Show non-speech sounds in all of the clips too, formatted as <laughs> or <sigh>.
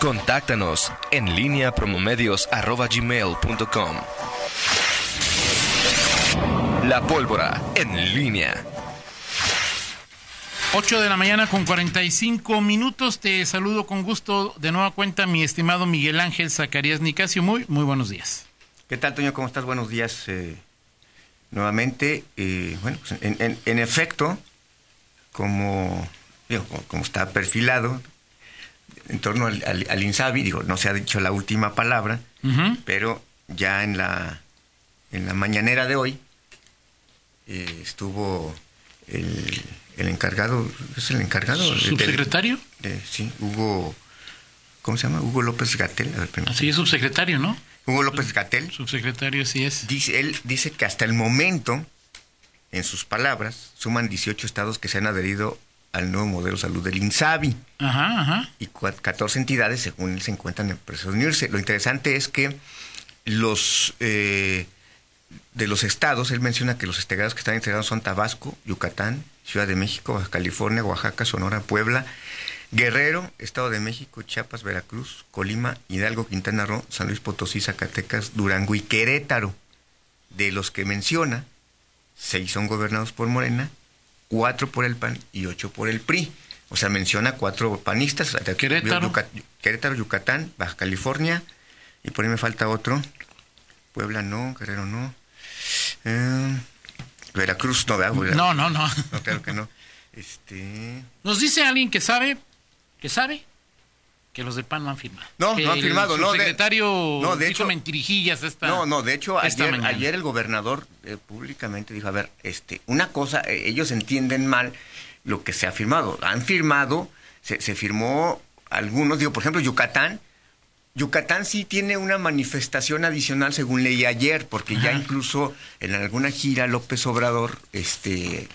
Contáctanos en línea promomedios.com. La pólvora en línea. 8 de la mañana con 45 minutos. Te saludo con gusto de nueva cuenta, mi estimado Miguel Ángel Zacarías Nicasio. Muy, muy buenos días. ¿Qué tal, Toño? ¿Cómo estás? Buenos días eh, nuevamente. Eh, bueno, pues, en, efecto, como, como, está perfilado en torno al, al, INSABI, digo, no se ha dicho la última palabra, pero ya en la, en la mañanera de hoy eh, estuvo el el encargado, ¿es el encargado? ¿Subsecretario? sí, Hugo, ¿cómo se llama? Hugo López Gatel. Así es, subsecretario, ¿no? Hugo López Gatel. Subsecretario, así es. Dice, él dice que hasta el momento, en sus palabras, suman 18 estados que se han adherido al nuevo modelo de salud del INSABI. Ajá, ajá. Y 14 entidades, según él, se encuentran en proceso de unirse. Lo interesante es que los... Eh, de los estados, él menciona que los estados que están integrados son Tabasco, Yucatán, Ciudad de México, Baja California, Oaxaca, Sonora, Puebla, Guerrero, Estado de México, Chiapas, Veracruz, Colima, Hidalgo, Quintana Roo, San Luis Potosí, Zacatecas, Durango y Querétaro. De los que menciona, seis son gobernados por Morena, cuatro por el PAN y ocho por el PRI. O sea, menciona cuatro panistas. Querétaro. Querétaro, Yucatán, Baja California, y por ahí me falta otro. Puebla no, Guerrero no. Eh, Veracruz no, ¿verdad? No, no, no. No, claro que no. Este... Nos dice alguien que sabe, que sabe, que los de PAN no han firmado. No, no han firmado. no, el secretario no, de hecho, mentirijillas esta No, no, de hecho, ayer, ayer el gobernador eh, públicamente dijo, a ver, este, una cosa, eh, ellos entienden mal lo que se ha firmado. Han firmado, se, se firmó algunos, digo, por ejemplo, Yucatán, Yucatán sí tiene una manifestación adicional, según leí ayer, porque ya incluso en alguna gira López Obrador este,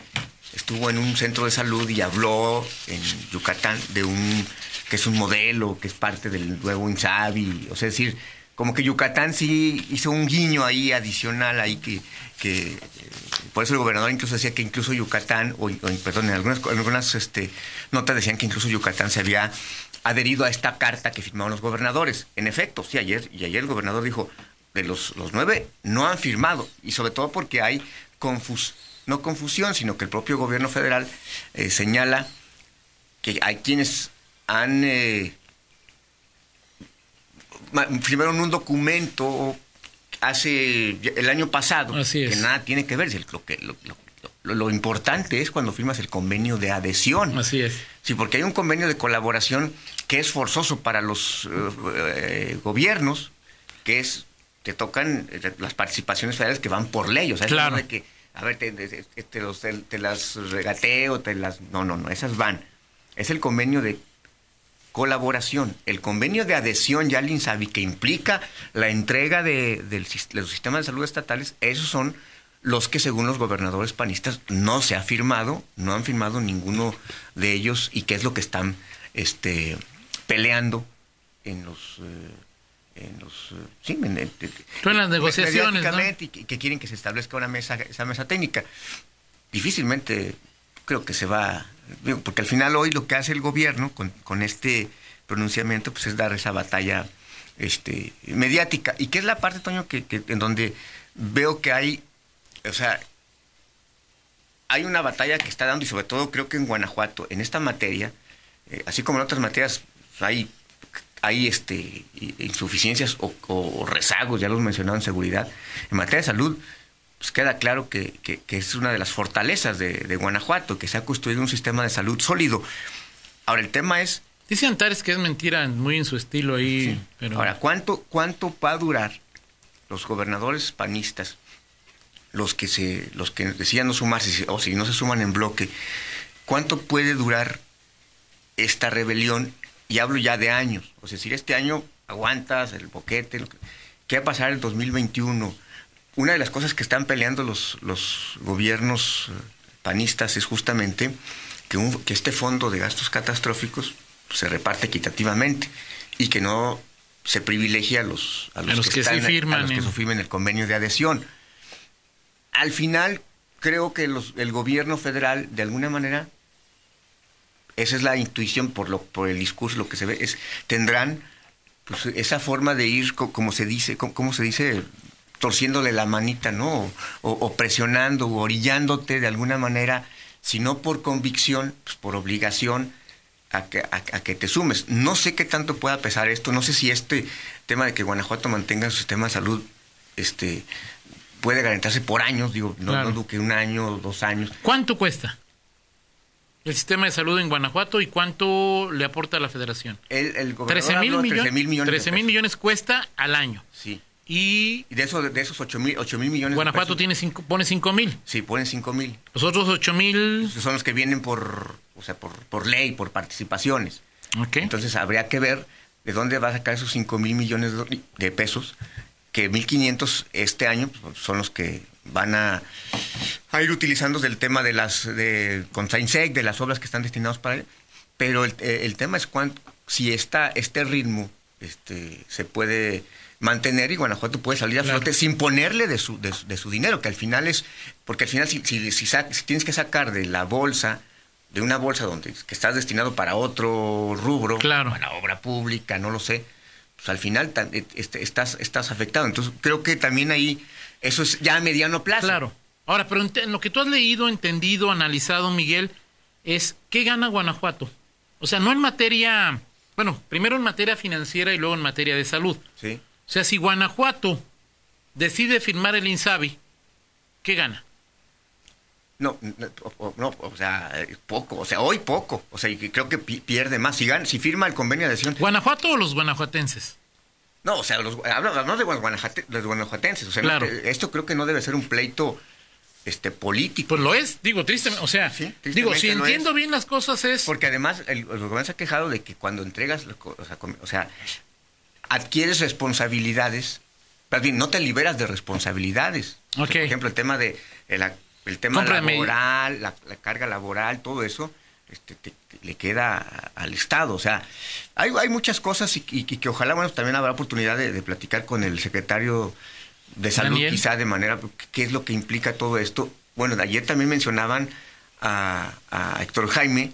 estuvo en un centro de salud y habló en Yucatán de un que es un modelo, que es parte del nuevo INSABI, o sea, es decir, como que Yucatán sí hizo un guiño ahí adicional ahí que, que por eso el gobernador incluso decía que incluso Yucatán, o, perdón, en algunas, en algunas este, notas decían que incluso Yucatán se había adherido a esta carta que firmaron los gobernadores. En efecto, sí, ayer, y ayer el gobernador dijo, de los, los nueve no han firmado, y sobre todo porque hay confus, no confusión, sino que el propio gobierno federal eh, señala que hay quienes han eh, firmaron un documento hace el año pasado que nada tiene que ver, lo que, lo, lo, importante es cuando firmas el convenio de adhesión. Así es. Sí, porque hay un convenio de colaboración que es forzoso para los eh, eh, gobiernos, que es, te tocan eh, las participaciones federales que van por ley. O sea, claro. de que, a ver, te, te, las regateo, te las... No, no, no, esas van. Es el convenio de colaboración. El convenio de adhesión ya al INSABI, que implica la entrega de, de los sistemas de salud estatales, esos son los que según los gobernadores panistas no se ha firmado, no han firmado ninguno de ellos y qué es lo que están este, peleando en los... Eh, en los eh, sí, en, en las negociaciones y que, quieren que se establezca una mesa esa mesa técnica. Difícilmente creo que se va porque al final hoy lo que hace el gobierno con, con este pronunciamiento pues es dar esa batalla este mediática. Y que es la parte Toño que, que en donde veo que hay o sea, hay una batalla que está dando, y sobre todo creo que en Guanajuato, en esta materia, eh, así como en otras materias, hay, hay este, insuficiencias o, rezagos, ya los mencionado en seguridad. En materia de salud, pues queda claro que, es una de las fortalezas de, Guanajuato, que se ha construido un sistema de salud sólido. Ahora, el tema es... Dice Antares que es mentira, muy en su estilo ahí. Pero... Ahora, ¿cuánto, ¿cuánto va a durar los gobernadores panistas los que se los que decían no sumarse o si no se suman en bloque, ¿cuánto puede durar esta rebelión? Y hablo ya de años. O sea, decir, este año aguantas el boquete. ¿Qué va a pasar en el 2021? Una de las cosas que están peleando los, los gobiernos eh, panistas es justamente que, que este fondo de gastos catastróficos se reparte equitativamente y que no se privilegie a los, a los, que, se firman a los que firmen el convenio de adhesión al final creo que el gobierno federal de alguna manera esa es la intuición por lo por el discurso, lo que se ve, es tendrán pues, esa forma de ir, como se dice, como, se dice, torciéndole la manita, ¿no? O, presionando o orillándote de alguna manera, si no por convicción, pues por obligación, a que, a, que te sumes. No sé qué tanto pueda pesar esto, no sé si este tema de que Guanajuato mantenga su sistema de salud este, puede garantizarse por años, digo, no, dudo que un año o dos años. ¿Cuánto cuesta? El sistema de salud en Guanajuato y cuánto le aporta a la federación. El, el 13 mil millones, millones. 13 mil millones cuesta al año. Sí. Y, de, eso, de esos 8 mil, millones. Guanajuato tiene cinco, pone 5 mil. Sí, pone 5 mil. Los otros 8 mil. Son los que vienen por, o sea, por, por ley, por participaciones. Okay. Entonces habría que ver de dónde va a sacar esos 5 mil millones de pesos, que 1.500 este año pues, son los que van a, ir utilizando del tema de las de con de las obras que están destinadas para él. Pero el, el tema es cuánto, si está este ritmo este, se puede mantener y Guanajuato puede salir a flote sin ponerle de su, de, su dinero, que al final es, porque al final si, si, si, tienes que sacar de la bolsa, de una bolsa donde que estás destinado para otro rubro, claro. para obra pública, no lo sé, pues al final este, estás, estás afectado. Entonces creo que también ahí eso es ya a mediano plazo. Claro. Ahora, pero en lo que tú has leído, entendido, analizado, Miguel, es ¿qué gana Guanajuato? O sea, no en materia, bueno, primero en materia financiera y luego en materia de salud. Sí. O sea, si Guanajuato decide firmar el INSABI, ¿qué gana? No, no, o sea, poco, o sea, hoy poco, o sea, creo que pierde más. Si, gana, si firma el convenio de adhesión. ¿Guanajuato o los guanajuatenses? No, o sea, los, hablamos de, los guanajuatenses. O sea, esto creo que no debe ser un pleito este político. Pues lo es, digo, tristemente. O sea, digo, si entiendo bien las cosas es. Porque además, el, gobierno se ha quejado de que cuando entregas, o sea, adquieres responsabilidades, más bien, no te liberas de responsabilidades. por ejemplo, el tema de el, tema laboral, la, carga laboral, todo eso este, le queda al Estado. O sea, hay, hay muchas cosas y, que ojalá, bueno, también habrá oportunidad de, platicar con el secretario de Salud, quizá de manera, qué es lo que implica todo esto. Bueno, ayer también mencionaban a, Héctor Jaime,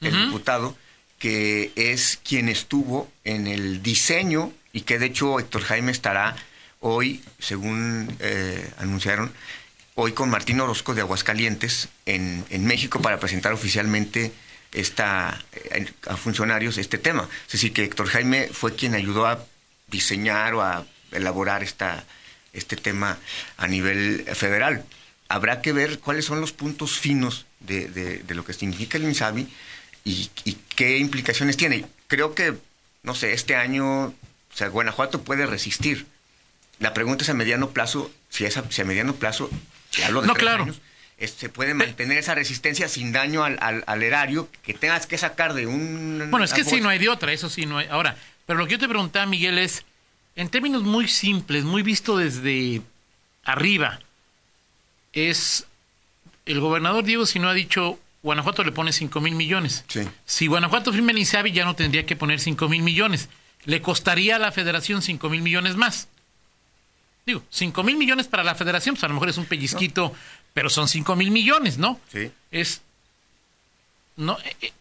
el diputado, que es quien estuvo en el diseño y que de hecho Héctor Jaime estará hoy, según eh, anunciaron, hoy con Martín Orozco de Aguascalientes en, en México para presentar oficialmente esta, eh, a funcionarios este tema. Es decir, que Héctor Jaime fue quien ayudó a diseñar o a elaborar esta, este tema a nivel federal. Habrá que ver cuáles son los puntos finos de, de, lo que significa el INSABI y, y, qué implicaciones tiene. Creo que, no sé, este año, o sea, Guanajuato puede resistir. La pregunta es a mediano plazo, si, es a, si a mediano plazo hablo de no, claro. se puede mantener esa resistencia sin daño al, al, erario que tengas que sacar de un... Bueno, es que sí, no hay de otra, eso sí, no hay. Ahora, pero lo que yo te preguntaba, Miguel, es, en términos muy simples, muy visto desde arriba, es, el gobernador Diego si no ha dicho, Guanajuato le pone 5 mil millones. Sí. Si Guanajuato firma el INSABI ya no tendría que poner 5 mil millones. Le costaría a la federación 5 mil millones más. Digo, 5 mil millones para la federación, pues a lo mejor es un pellizquito, pero son 5 mil millones, ¿no? Sí. Es. No, eh, eh,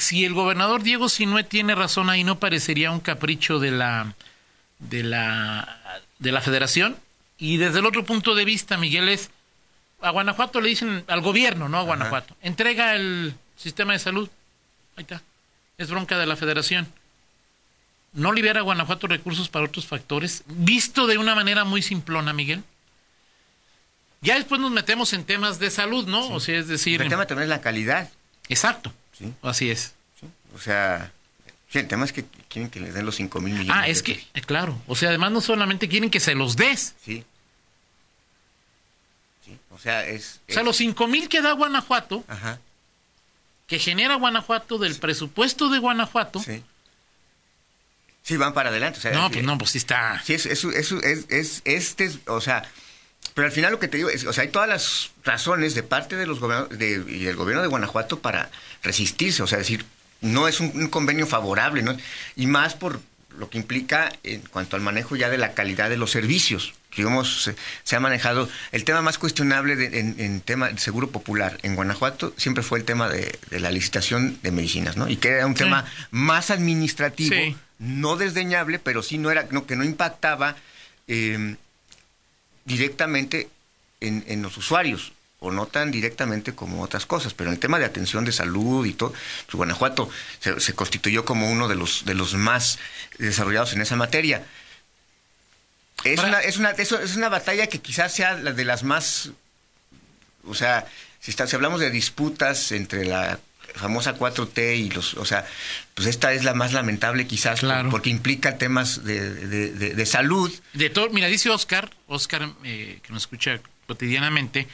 si el gobernador Diego Sinue tiene razón ahí, no parecería un capricho de la, de la, de la federación. Y desde el otro punto de vista, Miguel, es. A Guanajuato le dicen, al gobierno, ¿no? A Guanajuato. Entrega el sistema de salud. Ahí está. Es bronca de la federación no libera Guanajuato recursos para otros factores, visto de una manera muy simplona, Miguel. Ya después nos metemos en temas de salud, ¿no? O sea, es decir... El tema también es la calidad. Exacto. Sí. Así es. O sea, el tema es que quieren que les den los 5 mil millones. Ah, es que, eh, claro. O sea, además no solamente quieren que se los des. Sí. Sí, o sea, es... O sea, los 5 mil que da Guanajuato, Ajá. que genera Guanajuato del presupuesto de Guanajuato, sí Sí, van para adelante. O sea, no, pues no, pues sí está. Sí, es, es, es, es, este, o sea, pero al final lo que te digo es, o sea, hay todas las razones de parte de los gobiernos de, y del gobierno de Guanajuato para resistirse, o sea, decir, no es un, convenio favorable, ¿no? Y más por lo que implica en cuanto al manejo ya de la calidad de los servicios. Digamos, se, ha manejado el tema más cuestionable en, tema del seguro popular en Guanajuato siempre fue el tema de, la licitación de medicinas, ¿no? Y que era un tema más administrativo, no desdeñable, pero sí no era, no, que no impactaba eh, directamente en, en los usuarios o no tan directamente como otras cosas, pero en el tema de atención de salud y todo, pues Guanajuato se, constituyó como uno de los, de los más desarrollados en esa materia. Es, una, es, una, es, una batalla que quizás sea la de las más, o sea, si, está, si hablamos de disputas entre la famosa 4T y los, o sea, pues esta es la más lamentable quizás porque implica temas de, de, salud. De todo, mira, dice Oscar, Oscar eh, que nos escucha cotidianamente,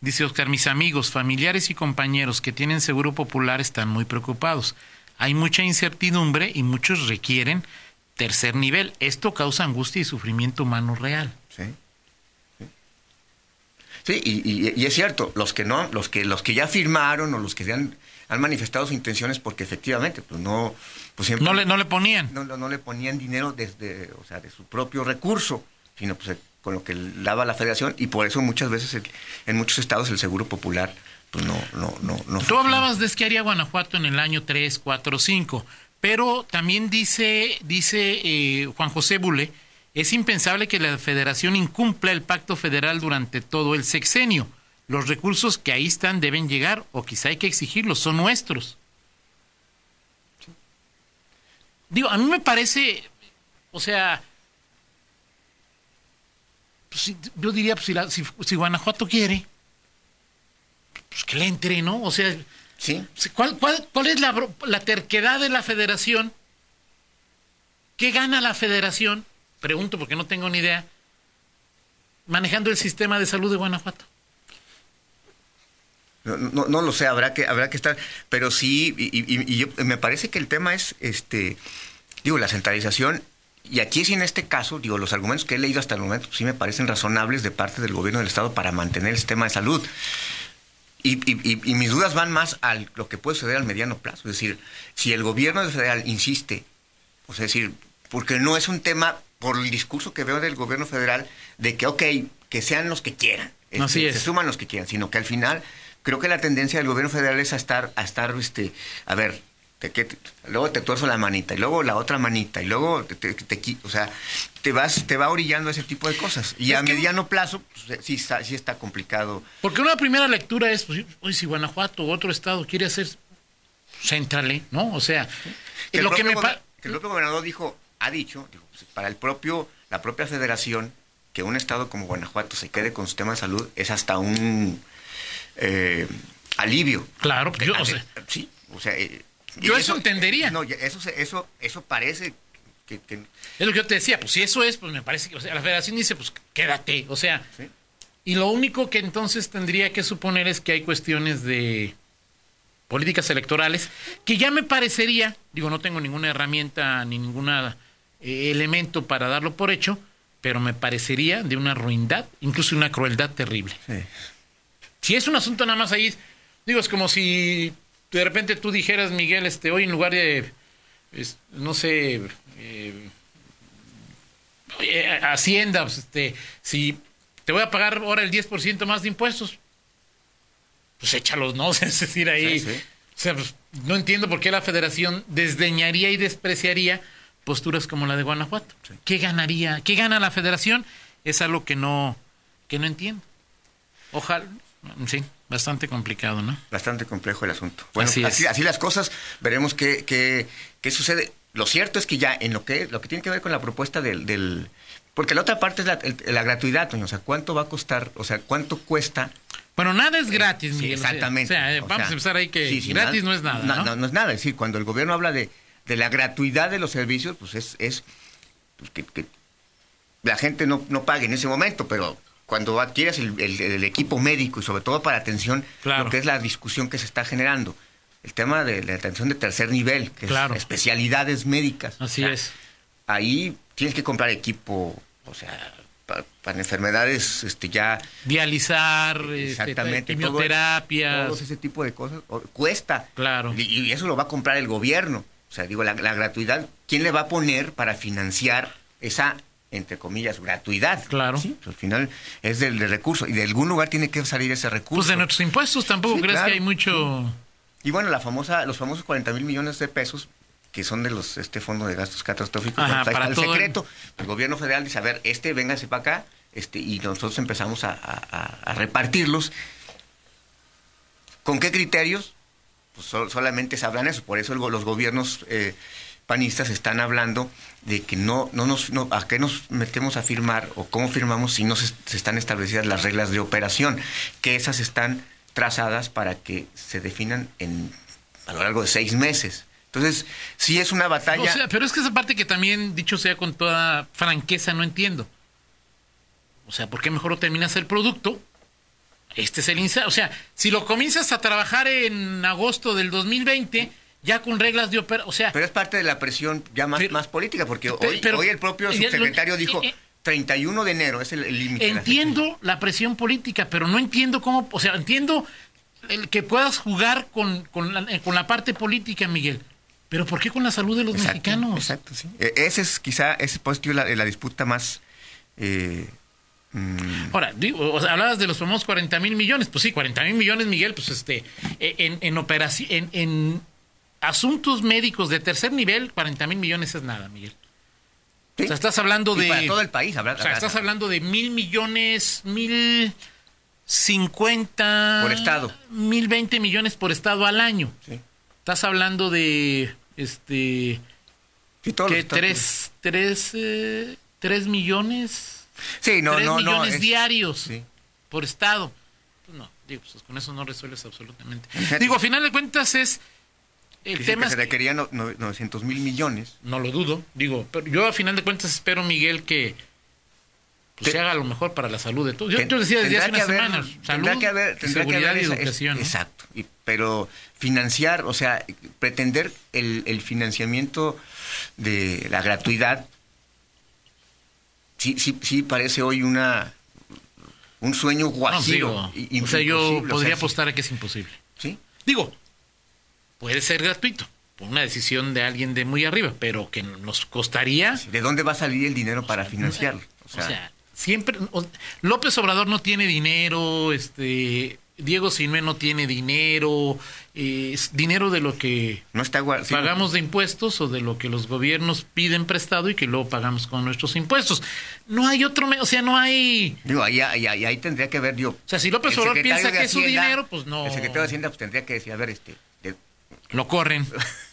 Dice Oscar, mis amigos, familiares y compañeros que tienen seguro popular están muy preocupados. Hay mucha incertidumbre y muchos requieren tercer nivel. Esto causa angustia y sufrimiento humano real. Sí. Sí, y, es cierto, los que no, los que, los que ya firmaron o los que han, han manifestado sus intenciones porque efectivamente, pues no, pues siempre, no le, no le ponían. No, no, le ponían dinero desde, o sea, de su propio recurso, sino pues con lo que daba la federación y por eso muchas veces en muchos estados el seguro popular pues no no no no Tú hablabas de que haría Guanajuato en el año 3, 4, 5, pero también dice dice eh, Juan José Bule, es impensable que la federación incumpla el pacto federal durante todo el sexenio. Los recursos que ahí están deben llegar o quizá hay que exigirlos, son nuestros. Digo, a mí me parece, o sea, pues, yo diría, pues, si, si, Guanajuato quiere, pues que le entre, ¿no? O sea, ¿Sí? ¿cuál, cuál, cuál es la, la terquedad de la federación? ¿Qué gana la federación? Pregunto porque no tengo ni idea. Manejando el sistema de salud de Guanajuato. No, no, lo sé, habrá que, habrá que estar, pero sí, y, y, me parece que el tema es, este, digo, la centralización y aquí sí en este caso, digo, los argumentos que he leído hasta el momento sí me parecen razonables de parte del gobierno del Estado para mantener el sistema de salud. Y, mis dudas van más a lo que puede suceder al mediano plazo. Es decir, si el gobierno federal insiste, o sea, es decir, porque no es un tema, por el discurso que veo del gobierno federal, de que, ok, que sean los que quieran. Así este, Se suman los que quieran, sino que al final creo que la tendencia del gobierno federal es a estar, a estar, este, a ver, te, luego te tuerzo la manita y luego la otra manita y luego te, o sea, te vas te va orillando a ese tipo de cosas y a mediano plazo pues, sí está sí está complicado. Porque una primera lectura es pues, si Guanajuato o otro estado quiere hacer céntrale, ¿no? O sea, que lo que me que el propio gobernador dijo ha dicho pues, para el propio la propia federación que un estado como Guanajuato se quede con su tema de salud es hasta un eh, alivio. Claro, yo, o sea, sí, o sea, eh, yo eso, entendería. No, eso, eso, eso parece que, Es lo que yo te decía, pues si eso es, pues me parece que o sea, la federación dice, pues quédate, o sea... Y lo único que entonces tendría que suponer es que hay cuestiones de políticas electorales que ya me parecería, digo, no tengo ninguna herramienta ni ningún eh, elemento para darlo por hecho, pero me parecería de una ruindad, incluso una crueldad terrible. Si es un asunto nada más ahí, digo, es como si de repente tú dijeras, Miguel, este, hoy en lugar de, no sé, eh, Hacienda, pues, este, si te voy a pagar ahora el 10% más de impuestos, pues échalos, ¿no? <laughs> Es decir, ahí, o sea, pues, no entiendo por qué la federación desdeñaría y despreciaría posturas como la de Guanajuato. ¿Qué ganaría? ¿Qué gana la federación? Es algo que no, que no entiendo. Ojalá, sí. Bastante complicado, ¿no? Bastante complejo el asunto. Bueno, así, así, las cosas, veremos qué, qué, qué, sucede. Lo cierto es que ya en lo que, lo que tiene que ver con la propuesta del... del porque la otra parte es la, la gratuidad, o sea, ¿cuánto va a costar? O sea, ¿cuánto cuesta bueno, nada es gratis, Miguel. exactamente. O sea, vamos a empezar ahí que gratis no es nada. ¿no? ¿no? ¿no? es nada. Es decir, cuando el gobierno habla de, de la gratuidad de los servicios, pues es, es pues que, que, la gente no, no pague en ese momento, pero cuando adquieres el, equipo médico y sobre todo para atención, lo que es la discusión que se está generando. El tema de la atención de tercer nivel, que es especialidades médicas. Así es. Ahí tienes que comprar equipo, o sea, para, enfermedades este ya dializar este, exactamente quimioterapias todo, ese tipo de cosas cuesta claro y, eso lo va a comprar el gobierno o sea digo la, gratuidad ¿quién le va a poner para financiar esa entre comillas, gratuidad. Claro. al final es del, recurso y de algún lugar tiene que salir ese recurso. Pues de nuestros impuestos tampoco crees que hay mucho... Y bueno, la famosa, los famosos 40 mil millones de pesos que son de los este fondo de gastos catastróficos, Ajá, pues para el secreto. El... gobierno federal dice, a ver, este véngase para acá, este, y nosotros empezamos a, repartirlos. ¿Con qué criterios? Pues solamente sabrán eso, por eso los gobiernos eh, panistas están hablando de que no, no nos, no, a qué nos metemos a firmar o cómo firmamos si no se, están establecidas las reglas de operación, que esas están trazadas para que se definan en, a lo largo de seis meses. Entonces, sí es una batalla. Pero es que esa parte que también, dicho sea con toda franqueza, no entiendo. O sea, ¿por qué mejor terminas el producto? Este es el O sea, si lo comienzas a trabajar en agosto del 2020 ya con reglas de operación. O sea, pero es parte de la presión ya más, más política, porque hoy, hoy el propio subsecretario dijo 31 de enero es el límite. Entiendo la, presión política, pero no entiendo cómo, o sea, entiendo el que puedas jugar con, con, la, con la parte política, Miguel. Pero ¿por qué con la salud de los mexicanos? Exacto, sí. E, ese es quizá, ese es la, la disputa más... Eh, mm. Ahora, digo, hablabas de los famosos 40 mil millones. Pues sí, 40 mil millones, Miguel, pues este, e, en, en operación, en, en asuntos médicos de tercer nivel, 40 mil millones es nada, Miguel. O sea, estás hablando de. para todo el país, O sea, estás hablando de mil millones, mil cincuenta. Por estado. Mil veinte millones por estado al año. Sí. Estás hablando de. Este. Sí, todo que tres, tres, eh, tres millones. Sí, no, tres no, millones diarios por estado. Pues no, digo, pues con eso no resuelves absolutamente. digo, a final de cuentas es el tema que se requerían 900 mil millones. No lo dudo, digo, pero yo a final de cuentas espero, Miguel, que pues, se haga lo mejor para la salud de todos. Yo, decía desde hace unas semanas, salud, que haber, seguridad y educación. Exacto, pero financiar, o sea, pretender el, financiamiento de la gratuidad, sí, sí, sí parece hoy una un sueño guajiro. o sea, yo podría apostar a que es imposible. ¿Sí? Digo, puede ser gratuito por una decisión de alguien de muy arriba, pero que nos costaría... ¿De dónde va a salir el dinero para financiarlo? O sea, siempre... López Obrador no tiene dinero, este... Diego Sinue no tiene dinero, es dinero de lo que no está pagamos de impuestos o de lo que los gobiernos piden prestado y que luego pagamos con nuestros impuestos. No hay otro, o sea, no hay... Digo, ahí, ahí, ahí, tendría que ver, yo... O sea, si López Obrador piensa que es su dinero, pues no... El secretario de Hacienda pues, tendría que decir, a ver, este, lo corren. <laughs>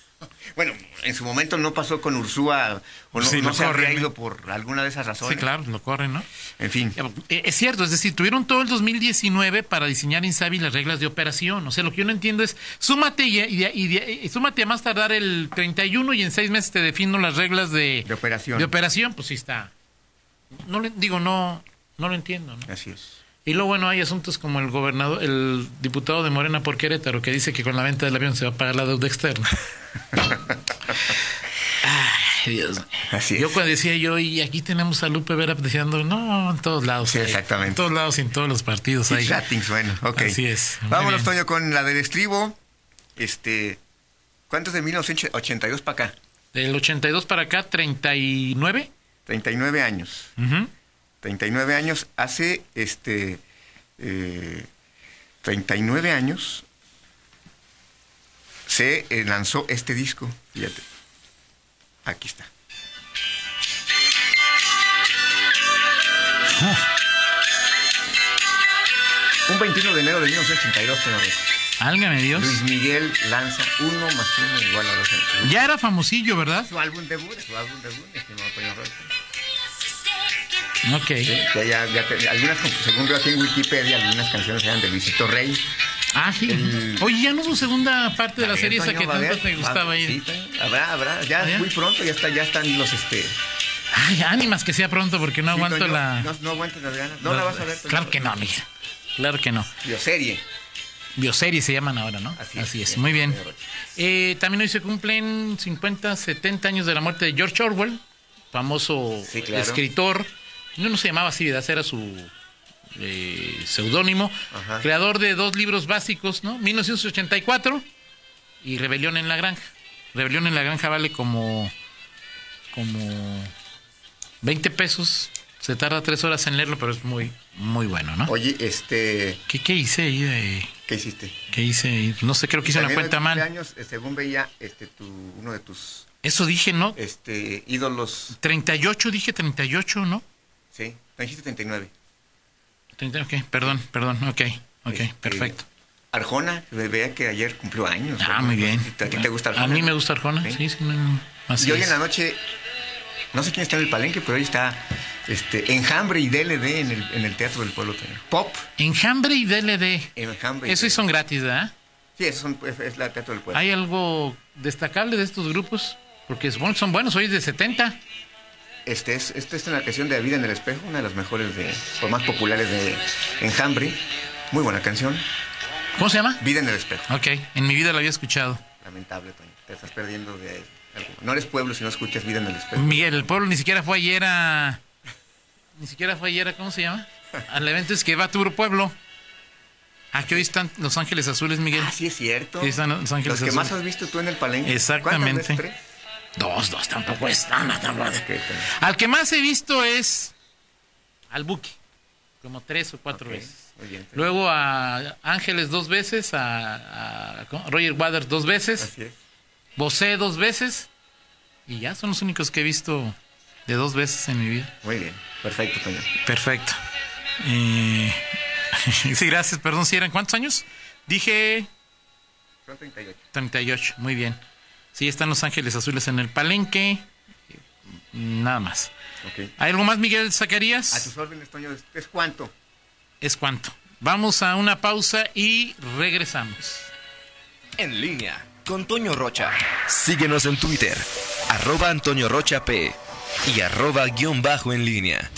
Bueno, en su momento no pasó con Ursúa, o no, se habría ido por alguna de esas razones. Sí, claro, lo corren, ¿no? En fin. Eh, es cierto, es decir, tuvieron todo el 2019 para diseñar Insabi las reglas de operación. O sea, lo que yo no entiendo es, súmate y, y, súmate a más tardar el 31 y en seis meses te defino las reglas de, de operación. De operación, pues sí está. No le, digo, no, no lo entiendo, ¿no? Así es. Y luego, bueno, hay asuntos como el gobernador, el diputado de Morena por Querétaro, que dice que con la venta del avión se va a pagar la deuda externa. <laughs> Ay, Dios Así Yo cuando decía yo, y aquí tenemos a Lupe Vera diciendo, no, en todos lados. Sí, exactamente. En todos lados y en todos los partidos. hay. bueno, ok. Así es. Vámonos, Toño, con la del estribo. Este, ¿Cuántos de 1982 para acá? Del 82 para acá, 39. 39 años. Uh 39 años, hace este 39 eh, años se eh, lanzó este disco, fíjate. Aquí está. <laughs> Un 21 de enero de 1982, Álgame Dios. Luis Miguel lanza uno más uno igual a dos. Ya era famosillo, ¿verdad? Su álbum debut, su álbum debut, Ok. ya, algunas, según yo aquí en Wikipedia, algunas canciones eran de Luisito Rey. Ah, sí. Oye, ya no hubo segunda parte de la serie esa que tanto te gustaba ir. Sí, habrá, habrá. Ya muy pronto, ya, está, ya están los este. Ay, ánimas que sea pronto porque no aguanto la. No, no aguanto las ganas. No, la vas a ver. Claro que no, amiga. Claro que no. Bioserie. Bioserie se llaman ahora, ¿no? Así, es. Muy bien. Eh, también hoy se cumplen 50, 70 años de la muerte de George Orwell, famoso escritor no, no se llamaba así, era su eh, seudónimo, creador de dos libros básicos, ¿no? 1984 y Rebelión en la Granja. Rebelión en la Granja vale como como 20 pesos. Se tarda tres horas en leerlo, pero es muy, muy bueno, ¿no? Oye, este... ¿Qué, qué hice ahí de...? ¿Qué hiciste? ¿Qué hice? No sé, creo que hice una cuenta mal. años, eh, según veía, este, tu, uno de tus... Eso dije, ¿no? Este, ídolos... 38, dije 38, ¿no? Sí, dijiste 39. 30, ok, perdón, perdón, ok, ok, este, perfecto. Arjona, veía que ayer cumplió años. Ah, muy bien. ¿A ti te gusta Arjona? A mí me gusta Arjona, sí, sí. y hoy en la noche no sé quién está en el palenque, pero ahí está este, Enjambre y DLD en el, en el Teatro del Pueblo. Pop. Enjambre y DLD. Enjambre Eso son gratis, ¿verdad? Sí, eso son, es, la Teatro del Pueblo. ¿Hay algo destacable de estos grupos? Porque son buenos, hoy es de 70. Este es, este es una canción de Vida en el Espejo, una de las mejores de, o más populares de Enjambre. Muy buena canción. ¿Cómo se llama? Vida en el Espejo. Ok, en mi vida la había escuchado. Lamentable, Toño. Te estás perdiendo de no eres pueblo si no escuchas vida en el espejo. Miguel, el pueblo ni siquiera fue ayer a. Ni siquiera fue ayer a. ¿Cómo se llama? <laughs> Al evento es que va a tu pueblo. Ah, que hoy están Los Ángeles Azules, Miguel. Ah, sí, es cierto. Sí, están Los Ángeles Los que más has visto tú en el palenque. Exactamente. Dos, dos, tampoco es nada, tampoco. Al que más he visto es. Al Buki. Como tres o cuatro veces. Bien, Luego a Ángeles dos veces, a, a Roger Waters dos veces. Así es. Bosé dos veces y ya son los únicos que he visto de dos veces en mi vida. Muy bien, perfecto, Toño. Perfecto. Eh, <laughs> sí, gracias, perdón, si eran cuántos años? Dije... Son 38. 38, muy bien. Sí, están Los Ángeles Azules en el palenque. Nada más. ¿Hay algo más, Miguel Zacarías? A tus órdenes, Toño. ¿Es cuánto? Es cuánto. Vamos a una pausa y regresamos. En línea con Toño Rocha. Síguenos en Twitter, arroba Antonio Rocha P y arroba guion bajo en línea.